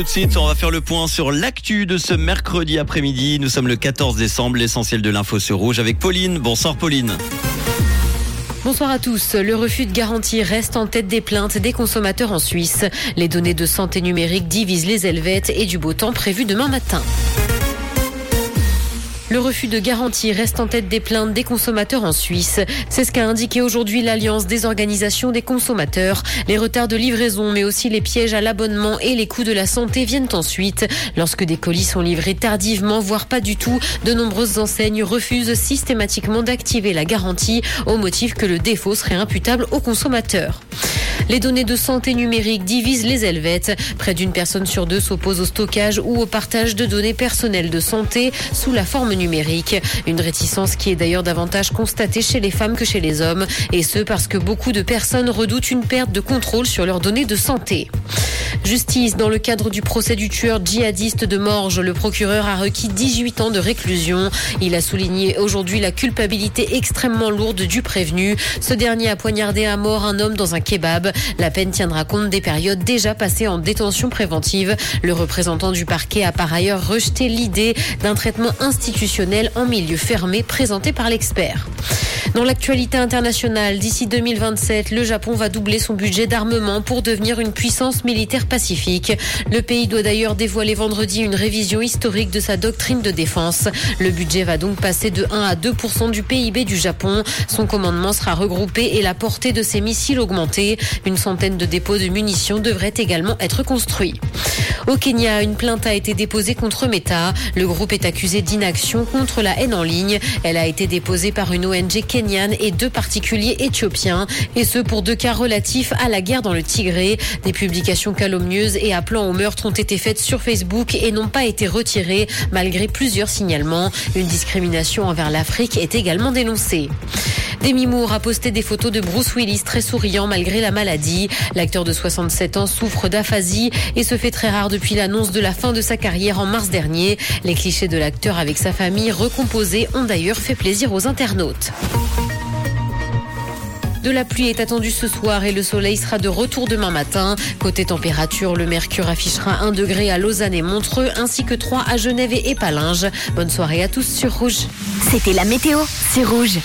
Tout de suite, on va faire le point sur l'actu de ce mercredi après-midi. Nous sommes le 14 décembre, l'essentiel de l'info sur Rouge avec Pauline. Bonsoir Pauline. Bonsoir à tous. Le refus de garantie reste en tête des plaintes des consommateurs en Suisse. Les données de santé numérique divisent les Helvètes et du beau temps prévu demain matin. Le refus de garantie reste en tête des plaintes des consommateurs en Suisse. C'est ce qu'a indiqué aujourd'hui l'Alliance des organisations des consommateurs. Les retards de livraison, mais aussi les pièges à l'abonnement et les coûts de la santé viennent ensuite. Lorsque des colis sont livrés tardivement, voire pas du tout, de nombreuses enseignes refusent systématiquement d'activer la garantie au motif que le défaut serait imputable aux consommateurs. Les données de santé numérique divisent les Helvètes. Près d'une personne sur deux s'oppose au stockage ou au partage de données personnelles de santé sous la forme numérique. Une réticence qui est d'ailleurs davantage constatée chez les femmes que chez les hommes. Et ce parce que beaucoup de personnes redoutent une perte de contrôle sur leurs données de santé. Justice, dans le cadre du procès du tueur djihadiste de Morges, le procureur a requis 18 ans de réclusion. Il a souligné aujourd'hui la culpabilité extrêmement lourde du prévenu. Ce dernier a poignardé à mort un homme dans un kebab. La peine tiendra compte des périodes déjà passées en détention préventive. Le représentant du parquet a par ailleurs rejeté l'idée d'un traitement institutionnel en milieu fermé présenté par l'expert. Dans l'actualité internationale, d'ici 2027, le Japon va doubler son budget d'armement pour devenir une puissance militaire pacifique. Le pays doit d'ailleurs dévoiler vendredi une révision historique de sa doctrine de défense. Le budget va donc passer de 1 à 2% du PIB du Japon. Son commandement sera regroupé et la portée de ses missiles augmentée. Une centaine de dépôts de munitions devraient également être construits. Au Kenya, une plainte a été déposée contre Meta. Le groupe est accusé d'inaction contre la haine en ligne. Elle a été déposée par une ONG kenyane et deux particuliers éthiopiens. Et ce pour deux cas relatifs à la guerre dans le Tigré. Des publications calomnieuses et appelant au meurtre ont été faites sur Facebook et n'ont pas été retirées malgré plusieurs signalements. Une discrimination envers l'Afrique est également dénoncée. Demi Moore a posté des photos de Bruce Willis très souriant malgré la maladie. L'acteur de 67 ans souffre d'aphasie et se fait très rare depuis l'annonce de la fin de sa carrière en mars dernier. Les clichés de l'acteur avec sa famille recomposée ont d'ailleurs fait plaisir aux internautes. De la pluie est attendue ce soir et le soleil sera de retour demain matin. Côté température, le mercure affichera 1 degré à Lausanne et Montreux ainsi que 3 à Genève et Épalinges. Bonne soirée à tous sur Rouge. C'était la météo, c'est Rouge.